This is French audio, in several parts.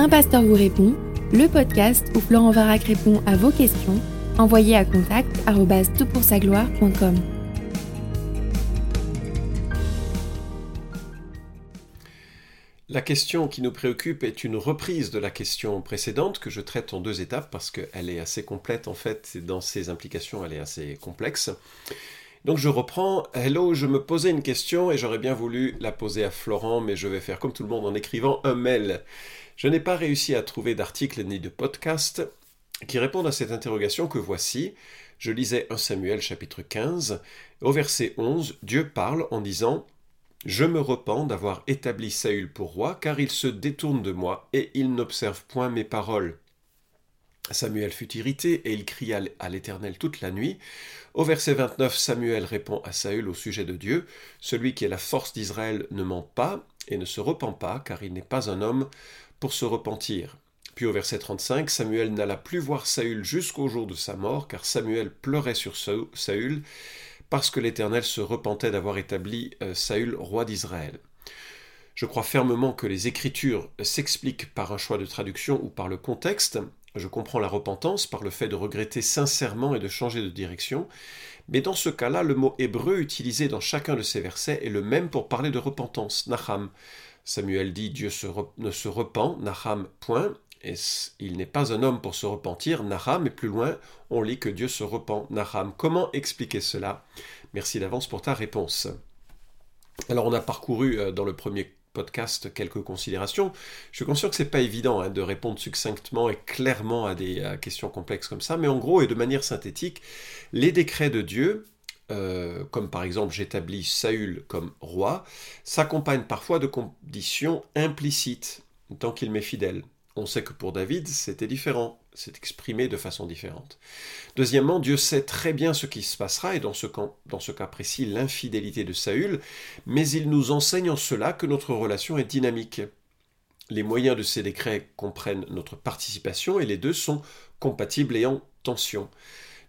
Un pasteur vous répond, le podcast où Florent Varac répond à vos questions, envoyez à contact gloire.com La question qui nous préoccupe est une reprise de la question précédente que je traite en deux étapes parce qu'elle est assez complète en fait, dans ses implications elle est assez complexe. Donc je reprends, hello, je me posais une question et j'aurais bien voulu la poser à Florent, mais je vais faire comme tout le monde en écrivant un mail. Je n'ai pas réussi à trouver d'article ni de podcast qui répondent à cette interrogation que voici. Je lisais 1 Samuel chapitre 15, au verset 11, Dieu parle en disant je me repens d'avoir établi Saül pour roi, car il se détourne de moi, et il n'observe point mes paroles. Samuel fut irrité, et il cria à l'Éternel toute la nuit. Au verset 29, Samuel répond à Saül au sujet de Dieu, Celui qui est la force d'Israël ne ment pas, et ne se repent pas, car il n'est pas un homme pour se repentir. Puis au verset 35, Samuel n'alla plus voir Saül jusqu'au jour de sa mort, car Samuel pleurait sur Saül, parce que l'Éternel se repentait d'avoir établi euh, Saül roi d'Israël. Je crois fermement que les Écritures s'expliquent par un choix de traduction ou par le contexte. Je comprends la repentance par le fait de regretter sincèrement et de changer de direction, mais dans ce cas-là, le mot hébreu utilisé dans chacun de ces versets est le même pour parler de repentance, Naham. Samuel dit Dieu ne se repent, Naham, point, et il n'est pas un homme pour se repentir, Naham, et plus loin, on lit que Dieu se repent, Naham. Comment expliquer cela? Merci d'avance pour ta réponse. Alors on a parcouru euh, dans le premier podcast quelques considérations. Je suis conscient que c'est pas évident hein, de répondre succinctement et clairement à des questions complexes comme ça, mais en gros et de manière synthétique, les décrets de Dieu, euh, comme par exemple j'établis Saül comme roi, s'accompagnent parfois de conditions implicites, tant qu'il m'est fidèle. On sait que pour David, c'était différent, c'est exprimé de façon différente. Deuxièmement, Dieu sait très bien ce qui se passera, et dans ce, dans ce cas précis, l'infidélité de Saül, mais il nous enseigne en cela que notre relation est dynamique. Les moyens de ces décrets comprennent notre participation, et les deux sont compatibles et en tension.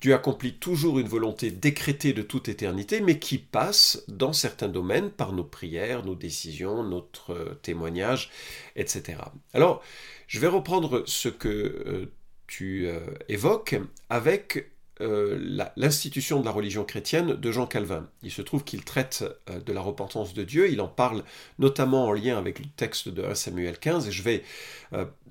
Dieu accomplit toujours une volonté décrétée de toute éternité, mais qui passe dans certains domaines par nos prières, nos décisions, notre euh, témoignage, etc. Alors, je vais reprendre ce que euh, tu euh, évoques avec l'institution de la religion chrétienne de Jean Calvin. Il se trouve qu'il traite de la repentance de Dieu, il en parle notamment en lien avec le texte de 1 Samuel 15, et je vais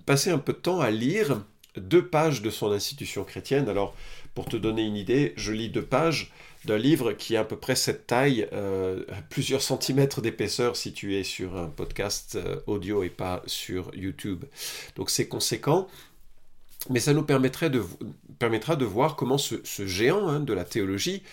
passer un peu de temps à lire deux pages de son institution chrétienne. Alors, pour te donner une idée, je lis deux pages d'un livre qui a à peu près cette taille, euh, plusieurs centimètres d'épaisseur si tu es sur un podcast euh, audio et pas sur YouTube. Donc c'est conséquent. Mais ça nous permettrait de, permettra de voir comment ce, géant hein, de la théologie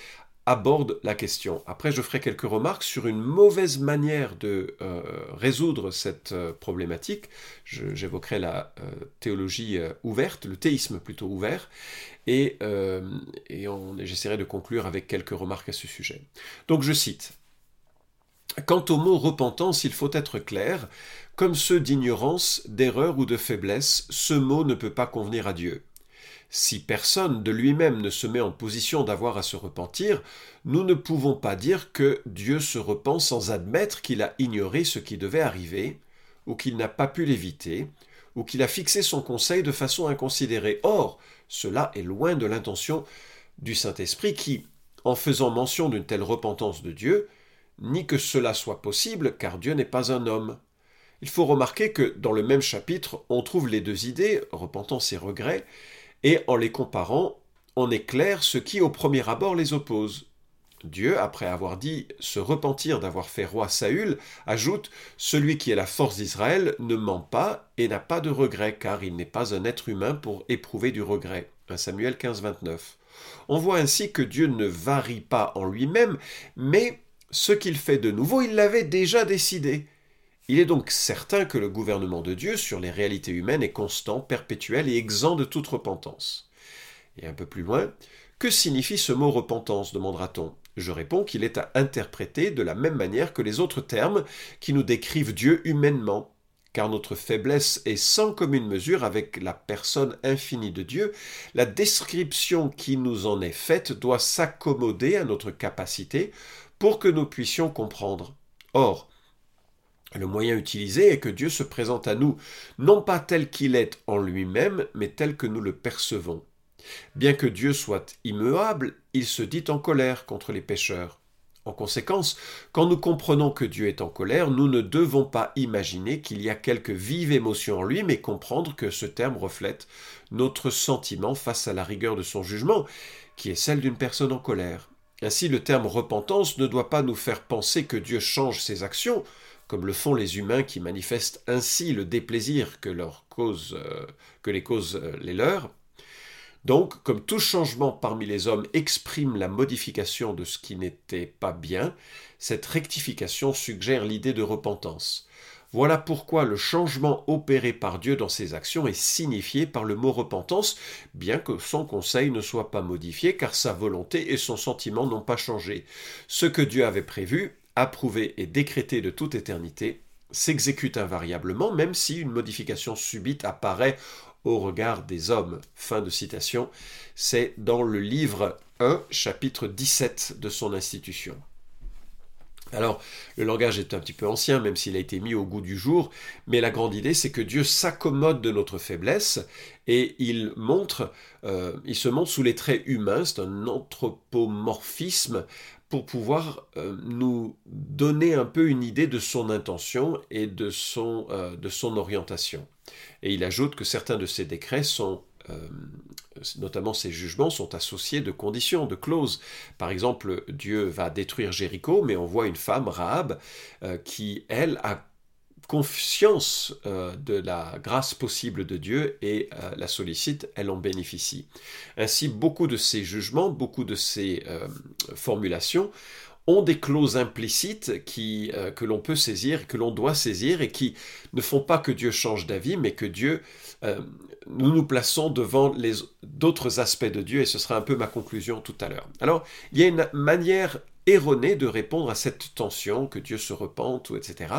aborde la question. Après, je ferai quelques remarques sur une mauvaise manière de euh, résoudre cette euh, problématique. J'évoquerai la euh, théologie ouverte, le théisme plutôt ouvert, et, et j'essaierai de conclure avec quelques remarques à ce sujet. Donc je cite. Quant au mot repentance, il faut être clair. Comme ceux d'ignorance, d'erreur ou de faiblesse, ce mot ne peut pas convenir à Dieu. Si personne de lui-même ne se met en position d'avoir à se repentir, nous ne pouvons pas dire que Dieu se repent sans admettre qu'il a ignoré ce qui devait arriver, ou qu'il n'a pas pu l'éviter, ou qu'il a fixé son conseil de façon inconsidérée. Or, cela est loin de l'intention du Saint-Esprit qui, en faisant mention d'une telle repentance de Dieu, ni que cela soit possible, car Dieu n'est pas un homme. Il faut remarquer que dans le même chapitre, on trouve les deux idées, repentance et regret, et en les comparant, on éclaire ce qui au premier abord les oppose. Dieu, après avoir dit se repentir d'avoir fait roi Saül, ajoute Celui qui est la force d'Israël ne ment pas et n'a pas de regret, car il n'est pas un être humain pour éprouver du regret. 1 Samuel 15, 29. On voit ainsi que Dieu ne varie pas en lui-même, mais ce qu'il fait de nouveau, il l'avait déjà décidé. Il est donc certain que le gouvernement de Dieu sur les réalités humaines est constant, perpétuel et exempt de toute repentance. Et un peu plus loin, que signifie ce mot repentance demandera-t-on? Je réponds qu'il est à interpréter de la même manière que les autres termes qui nous décrivent Dieu humainement, car notre faiblesse est sans commune mesure avec la personne infinie de Dieu, la description qui nous en est faite doit s'accommoder à notre capacité pour que nous puissions comprendre. Or, Le moyen utilisé est que Dieu se présente à nous, non pas tel qu'il est en lui-même, mais tel que nous le percevons. Bien que Dieu soit immuable, il se dit en colère contre les pécheurs. En conséquence, quand nous comprenons que Dieu est en colère, nous ne devons pas imaginer qu'il y a quelque vive émotion en lui, mais comprendre que ce terme reflète notre sentiment face à la rigueur de son jugement, qui est celle d'une personne en colère. Ainsi, le terme repentance ne doit pas nous faire penser que Dieu change ses actions, comme le font les humains qui manifestent ainsi le déplaisir que, euh, que les causent euh, les leurs. Donc, comme tout changement parmi les hommes exprime la modification de ce qui n'était pas bien, cette rectification suggère l'idée de repentance. Voilà pourquoi le changement opéré par Dieu dans ses actions est signifié par le mot repentance, bien que son conseil ne soit pas modifié, car sa volonté et son sentiment n'ont pas changé. Ce que Dieu avait prévu, approuvé et décrété de toute éternité, s'exécute invariablement, même si une modification subite apparaît au regard des hommes. Fin de citation. C'est dans le livre 1, chapitre 17 de son institution. Alors, le langage est un petit peu ancien, même s'il a été mis au goût du jour, mais la grande idée, c'est que Dieu s'accommode de notre faiblesse et il montre, euh, il se montre sous les traits humains, c'est un anthropomorphisme pour pouvoir euh, nous donner un peu une idée de son intention et de son, euh, de son orientation. Et il ajoute que certains de ces décrets sont euh, notamment ces jugements sont associés de conditions, de clauses. Par exemple, Dieu va détruire Jéricho, mais on voit une femme, Rahab, qui, elle, a conscience euh, de la grâce possible de Dieu et la sollicite, elle en bénéficie. Ainsi, beaucoup de ces jugements, beaucoup de ces formulations ont des clauses implicites qui, que l'on peut saisir, que l'on doit saisir et qui ne font pas que Dieu change d'avis, mais que Dieu nous nous plaçons devant les d'autres aspects de Dieu, et ce sera un peu ma conclusion tout à l'heure. Alors, il y a une manière erronée de répondre à cette tension, que Dieu se repente, ou etc.,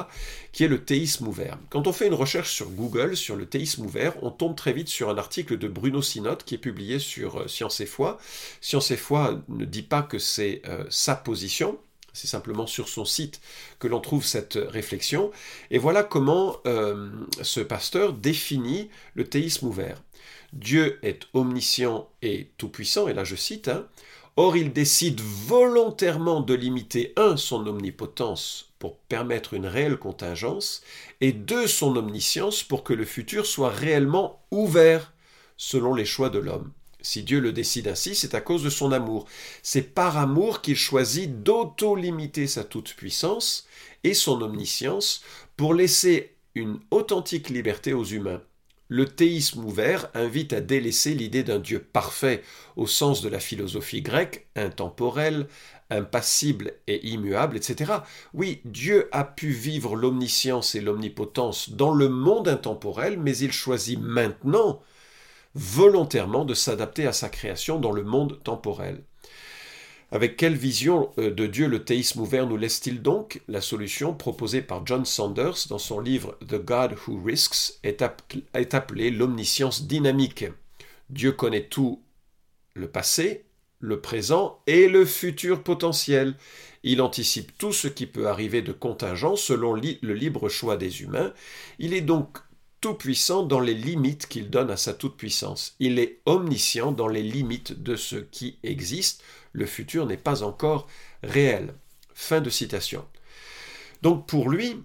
qui est le théisme ouvert. Quand on fait une recherche sur Google sur le théisme ouvert, on tombe très vite sur un article de Bruno Sinotte qui est publié sur euh, Science et Foi. Science et Foi ne dit pas que c'est euh, sa position, c'est simplement sur son site que l'on trouve cette réflexion. Et voilà comment euh, ce pasteur définit le théisme ouvert. Dieu est omniscient et tout-puissant, et là je cite, hein, Or il décide volontairement de limiter, un, son omnipotence pour permettre une réelle contingence, et deux, son omniscience pour que le futur soit réellement ouvert selon les choix de l'homme. Si Dieu le décide ainsi, c'est à cause de son amour. C'est par amour qu'il choisit d'auto-limiter sa toute-puissance et son omniscience pour laisser une authentique liberté aux humains. Le théisme ouvert invite à délaisser l'idée d'un Dieu parfait au sens de la philosophie grecque, intemporel, impassible et immuable, etc. Oui, Dieu a pu vivre l'omniscience et l'omnipotence dans le monde intemporel, mais il choisit maintenant volontairement de s'adapter à sa création dans le monde temporel. Avec quelle vision euh, de Dieu le théisme ouvert nous laisse-t-il donc La solution proposée par John Sanders dans son livre The God Who Risks est, appelée l'omniscience dynamique. Dieu connaît tout le passé, le présent et le futur potentiel. Il anticipe tout ce qui peut arriver de contingent selon le libre choix des humains. Il est donc tout-puissant dans les limites qu'il donne à sa toute-puissance. Il est omniscient dans les limites de ce qui existe. Le futur n'est pas encore réel. Fin de citation. Donc pour lui,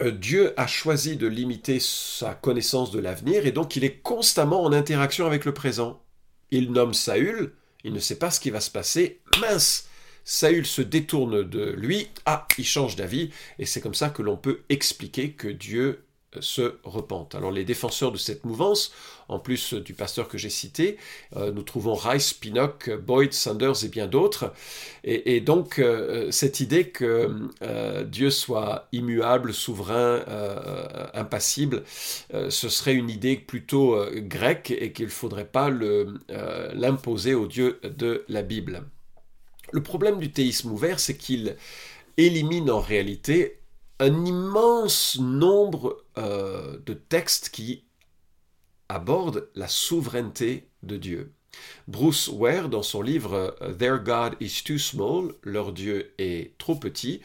euh, Dieu a choisi de limiter sa connaissance de l'avenir et donc il est constamment en interaction avec le présent. Il nomme Saül, il ne sait pas ce qui va se passer, mince Saül se détourne de lui, ah, il change d'avis, et c'est comme ça que l'on peut expliquer que Dieu se repentent. Alors les défenseurs de cette mouvance, en plus du pasteur que j'ai cité, euh, nous trouvons Rice, Pinnock, Boyd, Sanders et bien d'autres. Et, donc euh, cette idée que euh, Dieu soit immuable, souverain, impassible, ce serait une idée plutôt grecque et qu'il ne faudrait pas l'imposer au Dieu de la Bible. Le problème du théisme ouvert, c'est qu'il élimine en réalité un immense nombre euh, de textes qui abordent la souveraineté de Dieu. Bruce Ware, dans son livre Their God is too small, leur Dieu est trop petit,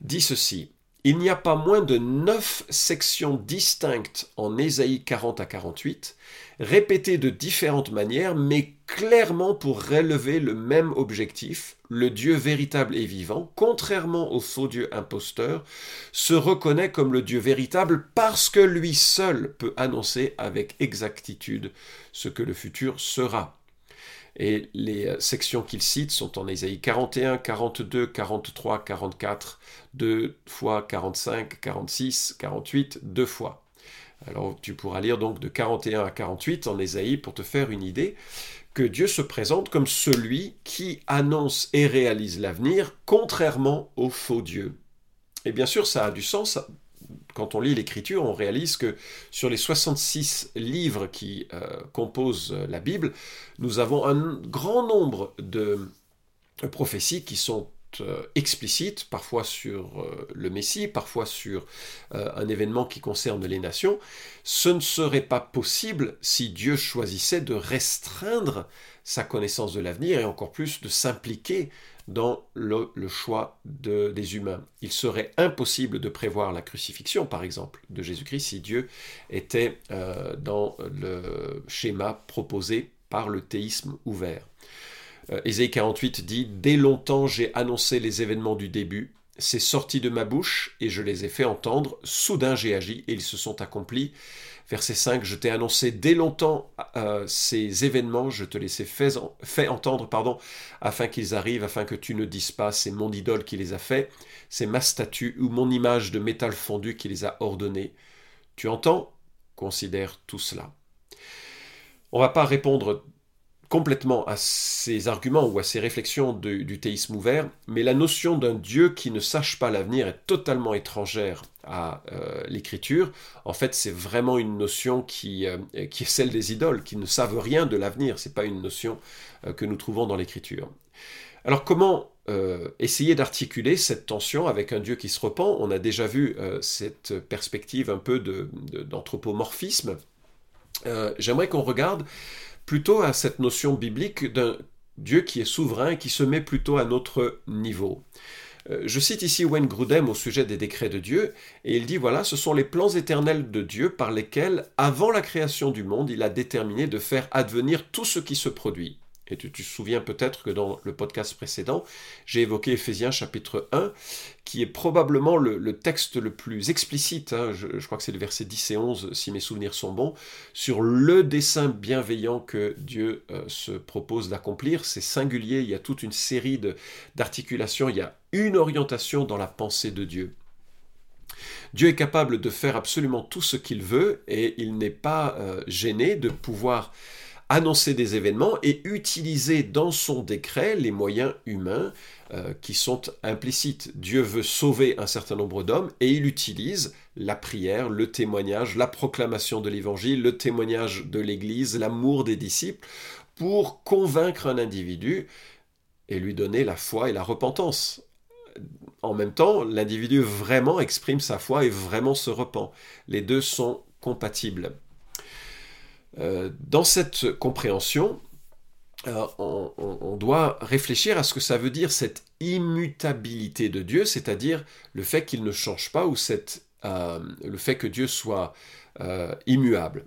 dit ceci. Il n'y a pas moins de neuf sections distinctes en Ésaïe 40 à 48, répétées de différentes manières, mais clairement pour relever le même objectif, le Dieu véritable et vivant, contrairement au faux Dieu imposteur, se reconnaît comme le Dieu véritable parce que lui seul peut annoncer avec exactitude ce que le futur sera. Et les euh, sections qu'il cite sont en Ésaïe 41, 42, 43, 44, 2 fois 45, 46, 48, deux fois. Alors tu pourras lire donc de 41 à 48 en Ésaïe pour te faire une idée que Dieu se présente comme celui qui annonce et réalise l'avenir, contrairement au faux Dieu. Et bien sûr, ça a du sens quand on lit l'Écriture, on réalise que sur les 66 livres qui euh, composent la Bible, nous avons un grand nombre de prophéties qui sont euh, explicites, parfois sur euh, le Messie, parfois sur un événement qui concerne les nations. Ce ne serait pas possible si Dieu choisissait de restreindre sa connaissance de l'avenir et encore plus de s'impliquer dans le, choix des humains. Il serait impossible de prévoir la crucifixion, par exemple, de Jésus-Christ si Dieu était euh, dans le schéma proposé par le théisme ouvert. Euh, Ésaïe 48 dit Dès longtemps j'ai annoncé les événements du début, c'est sorti de ma bouche et je les ai fait entendre. Soudain j'ai agi et ils se sont accomplis. Verset 5, je t'ai annoncé dès longtemps euh, ces événements, je te les ai fait, entendre, pardon, afin qu'ils arrivent, afin que tu ne dises pas, c'est mon idole qui les a faits, c'est ma statue ou mon image de métal fondu qui les a ordonnés. Tu entends? Considère tout cela. On ne va pas répondre complètement à ces arguments ou à ces réflexions du théisme ouvert, mais la notion d'un Dieu qui ne sache pas l'avenir est totalement étrangère à euh, l'écriture. En fait, c'est vraiment une notion qui, euh, qui, est celle des idoles, qui ne savent rien de l'avenir. Ce n'est pas une notion euh, que nous trouvons dans l'écriture. Alors comment essayer d'articuler cette tension avec un Dieu qui se repent? On a déjà vu cette perspective un peu d'anthropomorphisme. J'aimerais qu'on regarde plutôt à cette notion biblique d'un Dieu qui est souverain et qui se met plutôt à notre niveau. Euh, je cite ici Wayne Grudem au sujet des décrets de Dieu, et il dit voilà, ce sont les plans éternels de Dieu par lesquels, avant la création du monde, il a déterminé de faire advenir tout ce qui se produit. Et tu, te souviens peut-être que dans le podcast précédent, j'ai évoqué Ephésiens chapitre 1, qui est probablement le, texte le plus explicite, hein, je, crois que c'est le verset 10 et 11, si mes souvenirs sont bons, sur le dessein bienveillant que Dieu euh, se propose d'accomplir. C'est singulier, il y a toute une série d'articulations, il y a une orientation dans la pensée de Dieu. Dieu est capable de faire absolument tout ce qu'il veut et il n'est pas euh, gêné de pouvoir annoncer des événements et utiliser dans son décret les moyens humains euh, qui sont implicites. Dieu veut sauver un certain nombre d'hommes et il utilise la prière, le témoignage, la proclamation de l'évangile, le témoignage de l'Église, l'amour des disciples pour convaincre un individu et lui donner la foi et la repentance. En même temps, l'individu vraiment exprime sa foi et vraiment se repent. Les deux sont compatibles. Euh, dans cette compréhension, euh, on, doit réfléchir à ce que ça veut dire cette immutabilité de Dieu, c'est-à-dire le fait qu'il ne change pas ou euh, le fait que Dieu soit immuable.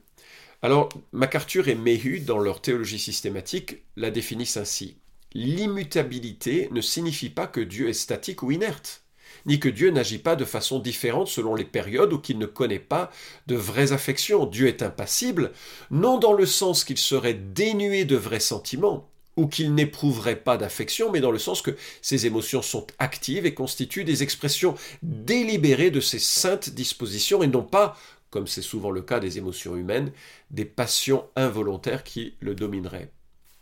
Alors, MacArthur et Mehu, dans leur théologie systématique, la définissent ainsi. L'immutabilité ne signifie pas que Dieu est statique ou inerte ni que Dieu n'agit pas de façon différente selon les périodes ou qu'il ne connaît pas de vraies affections. Dieu est impassible, non dans le sens qu'il serait dénué de vrais sentiments, ou qu'il n'éprouverait pas d'affection, mais dans le sens que ses émotions sont actives et constituent des expressions délibérées de ses saintes dispositions et non pas, comme c'est souvent le cas des émotions humaines, des passions involontaires qui le domineraient.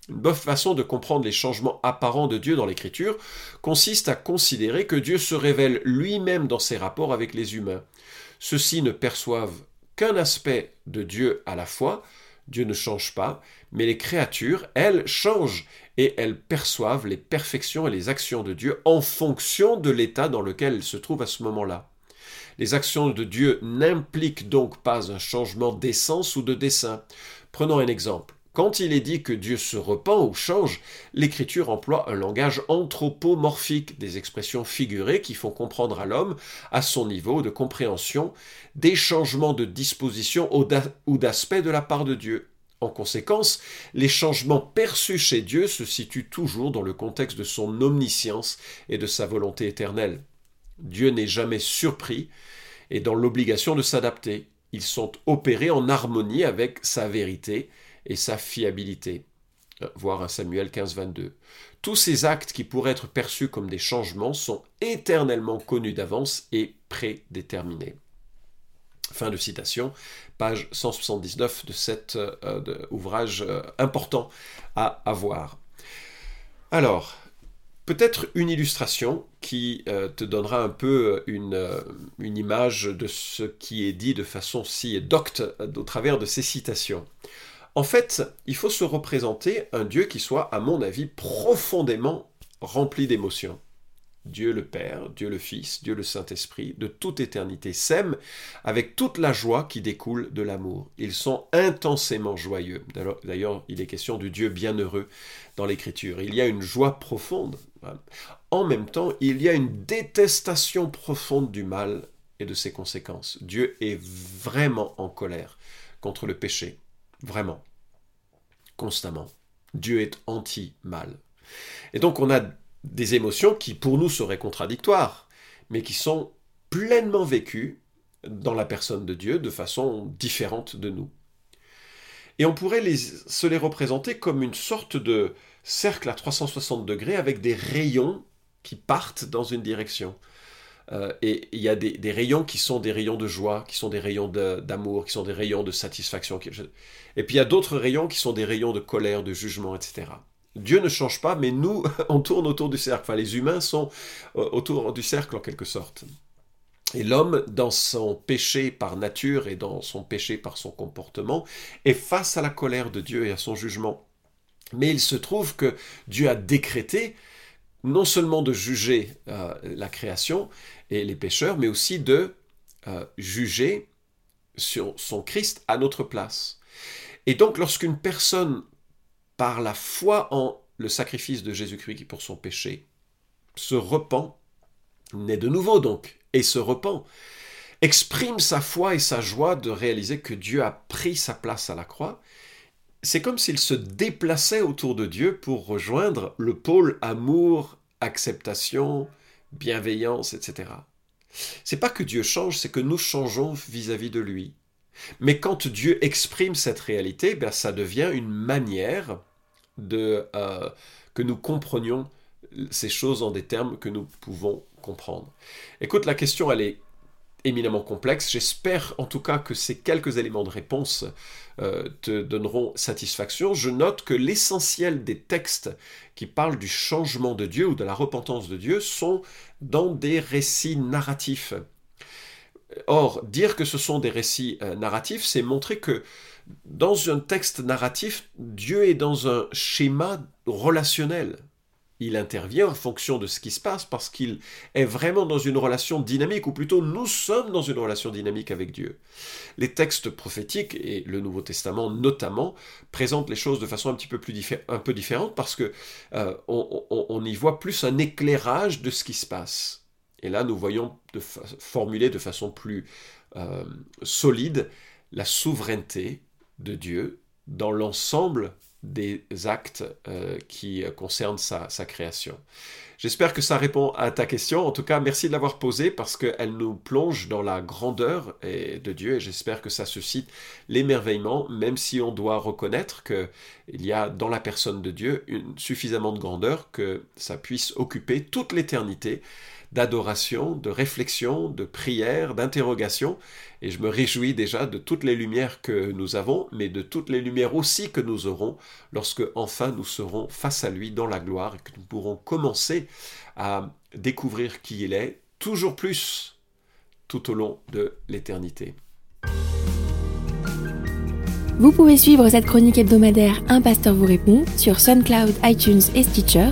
Une bonne façon de comprendre les changements apparents de Dieu dans l'Écriture consiste à considérer que Dieu se révèle lui-même dans ses rapports avec les humains. Ceux-ci ne perçoivent qu'un aspect de Dieu à la fois, Dieu ne change pas, mais les créatures, elles, changent et elles perçoivent les perfections et les actions de Dieu en fonction de l'état dans lequel elles se trouvent à ce moment-là. Les actions de Dieu n'impliquent donc pas un changement d'essence ou de dessein. Prenons un exemple. Quand il est dit que Dieu se repent ou change, l'Écriture emploie un langage anthropomorphique, des expressions figurées qui font comprendre à l'homme, à son niveau de compréhension, des changements de disposition ou d'aspect de la part de Dieu. En conséquence, les changements perçus chez Dieu se situent toujours dans le contexte de son omniscience et de sa volonté éternelle. Dieu n'est jamais surpris et dans l'obligation de s'adapter. Ils sont opérés en harmonie avec sa vérité et sa fiabilité. Euh, voir Samuel 15, 22. Tous ces actes qui pourraient être perçus comme des changements sont éternellement connus d'avance et prédéterminés. Fin de citation, page 179 de cet euh, ouvrage euh, important à avoir. Alors, peut-être une illustration qui te donnera un peu une, une, image de ce qui est dit de façon si docte au travers de ces citations. En fait, il faut se représenter un Dieu qui soit, à mon avis, profondément rempli d'émotions. Dieu le Père, Dieu le Fils, Dieu le Saint-Esprit, de toute éternité, s'aiment avec toute la joie qui découle de l'amour. Ils sont intensément joyeux. D'ailleurs, il est question du Dieu bienheureux dans l'Écriture. Il y a une joie profonde. En même temps, il y a une détestation profonde du mal et de ses conséquences. Dieu est vraiment en colère contre le péché. Vraiment. Constamment. Dieu est anti-mal. Et donc on a des émotions qui pour nous seraient contradictoires, mais qui sont pleinement vécues dans la personne de Dieu de façon différente de nous. Et on pourrait se les représenter comme une sorte de cercle à 360 degrés avec des rayons qui partent dans une direction. Euh, et il y a des, rayons qui sont des rayons de joie, qui sont des rayons d'amour, qui sont des rayons de satisfaction. Et puis il y a d'autres rayons qui sont des rayons de colère, de jugement, etc. Dieu ne change pas, mais nous, on tourne autour du cercle. Enfin, les humains sont euh, autour du cercle en quelque sorte. Et l'homme, dans son péché par nature et dans son péché par son comportement, est face à la colère de Dieu et à son jugement. Mais il se trouve que Dieu a décrété non seulement de juger euh, la création et les pécheurs, mais aussi de euh, juger sur son Christ à notre place. Et donc lorsqu'une personne, par la foi en le sacrifice de Jésus-Christ pour son péché, se repent, naît de nouveau donc, et se repent, exprime sa foi et sa joie de réaliser que Dieu a pris sa place à la croix, c'est comme s'il se déplaçait autour de Dieu pour rejoindre le pôle amour, acceptation, bienveillance, etc. C'est pas que Dieu change, c'est que nous changeons vis-à-vis de lui. Mais quand Dieu exprime cette réalité, ben, ça devient une manière de euh, que nous comprenions ces choses en des termes que nous pouvons comprendre. Écoute, la question, elle est éminemment complexe. J'espère en tout cas que ces quelques éléments de réponse euh, te donneront satisfaction. Je note que l'essentiel des textes qui parlent du changement de Dieu ou de la repentance de Dieu sont dans des récits narratifs. Or, dire que ce sont des récits euh, narratifs, c'est montrer que dans un texte narratif, Dieu est dans un schéma relationnel il intervient en fonction de ce qui se passe parce qu'il est vraiment dans une relation dynamique, ou plutôt nous sommes dans une relation dynamique avec Dieu. Les textes prophétiques, et le Nouveau Testament notamment, présentent les choses de façon un petit peu, plus un peu différente parce que euh, on, y voit plus un éclairage de ce qui se passe. Et là, nous voyons formuler de façon plus euh, solide la souveraineté de Dieu dans l'ensemble des actes euh, qui concernent sa, création. J'espère que ça répond à ta question. En tout cas, merci de l'avoir posée parce qu'elle nous plonge dans la grandeur de Dieu et j'espère que ça suscite l'émerveillement, même si on doit reconnaître qu'il y a dans la personne de Dieu suffisamment de grandeur que ça puisse occuper toute l'éternité d'adoration, de réflexion, de prière, d'interrogation. Et je me réjouis déjà de toutes les lumières que nous avons, mais de toutes les lumières aussi que nous aurons lorsque enfin nous serons face à lui dans la gloire et que nous pourrons commencer à découvrir qui il est, toujours plus tout au long de l'éternité. Vous pouvez suivre cette chronique hebdomadaire Un pasteur vous répond sur SoundCloud, iTunes et Stitcher